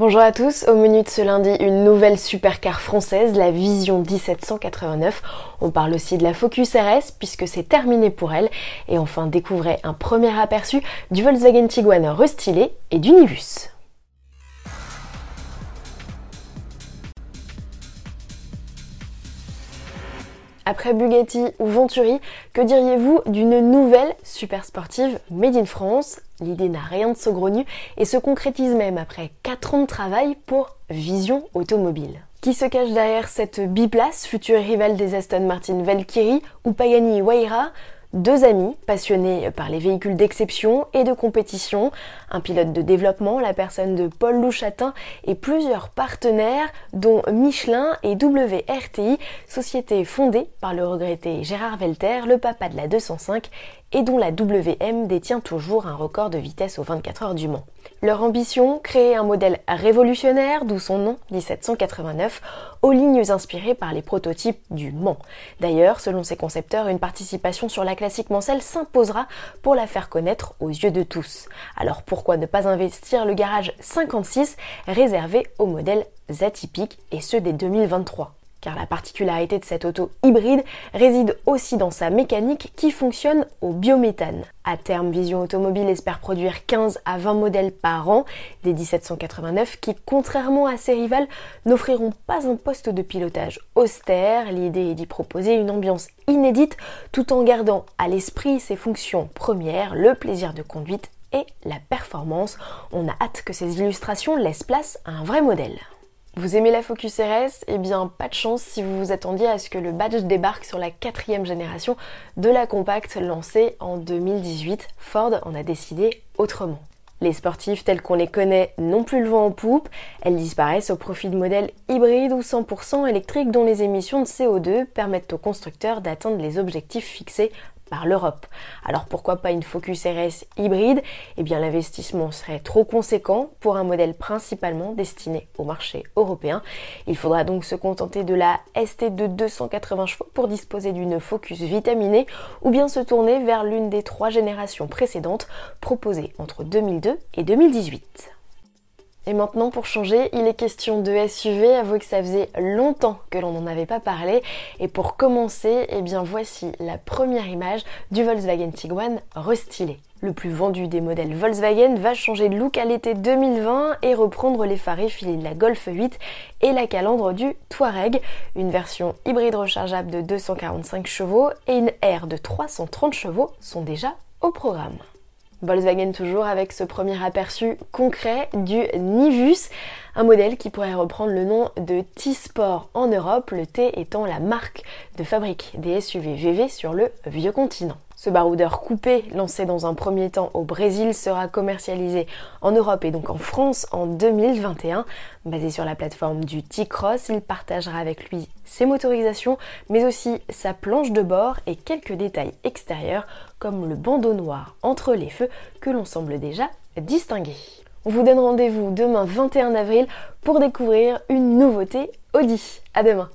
Bonjour à tous, au menu de ce lundi, une nouvelle supercar française, la Vision 1789. On parle aussi de la Focus RS puisque c'est terminé pour elle. Et enfin, découvrez un premier aperçu du Volkswagen Tiguan restylé et du Nivus. Après Bugatti ou Venturi, que diriez-vous d'une nouvelle super sportive made in France? L'idée n'a rien de saugrenu et se concrétise même après 4 ans de travail pour Vision Automobile. Qui se cache derrière cette biplace, future rivale des Aston Martin Valkyrie ou Pagani Huayra deux amis passionnés par les véhicules d'exception et de compétition, un pilote de développement, la personne de Paul Louchatin et plusieurs partenaires dont Michelin et WRTI, société fondée par le regretté Gérard Velter, le papa de la 205 et dont la WM détient toujours un record de vitesse aux 24 heures du Mans. Leur ambition, créer un modèle révolutionnaire, d'où son nom 1789, aux lignes inspirées par les prototypes du Mans. D'ailleurs, selon ses concepteurs, une participation sur la classique Mancelle s'imposera pour la faire connaître aux yeux de tous. Alors pourquoi ne pas investir le garage 56 réservé aux modèles atypiques et ceux des 2023 car la particularité de cette auto hybride réside aussi dans sa mécanique qui fonctionne au biométhane. À terme, Vision Automobile espère produire 15 à 20 modèles par an des 1789 qui, contrairement à ses rivales, n'offriront pas un poste de pilotage austère. L'idée est d'y proposer une ambiance inédite tout en gardant à l'esprit ses fonctions premières, le plaisir de conduite et la performance. On a hâte que ces illustrations laissent place à un vrai modèle. Vous aimez la Focus RS Eh bien, pas de chance si vous vous attendiez à ce que le badge débarque sur la quatrième génération de la compacte lancée en 2018. Ford en a décidé autrement. Les sportifs tels qu'on les connaît n'ont plus le vent en poupe, elles disparaissent au profit de modèles hybrides ou 100% électriques dont les émissions de CO2 permettent aux constructeurs d'atteindre les objectifs fixés l'Europe. Alors pourquoi pas une Focus RS hybride? Eh bien l'investissement serait trop conséquent pour un modèle principalement destiné au marché européen. Il faudra donc se contenter de la ST de 280 chevaux pour disposer d'une Focus vitaminée ou bien se tourner vers l'une des trois générations précédentes proposées entre 2002 et 2018. Et maintenant, pour changer, il est question de SUV. Avouez que ça faisait longtemps que l'on n'en avait pas parlé. Et pour commencer, eh bien voici la première image du Volkswagen Tiguan restylé. Le plus vendu des modèles Volkswagen va changer de look à l'été 2020 et reprendre les phares effilés de la Golf 8 et la calandre du Touareg. Une version hybride rechargeable de 245 chevaux et une R de 330 chevaux sont déjà au programme. Volkswagen toujours avec ce premier aperçu concret du Nivus, un modèle qui pourrait reprendre le nom de T-Sport en Europe, le T étant la marque de fabrique des SUV VV sur le vieux continent. Ce baroudeur coupé, lancé dans un premier temps au Brésil, sera commercialisé en Europe et donc en France en 2021. Basé sur la plateforme du T-Cross, il partagera avec lui ses motorisations, mais aussi sa planche de bord et quelques détails extérieurs comme le bandeau noir entre les feux que l'on semble déjà distinguer. On vous donne rendez-vous demain 21 avril pour découvrir une nouveauté Audi. À demain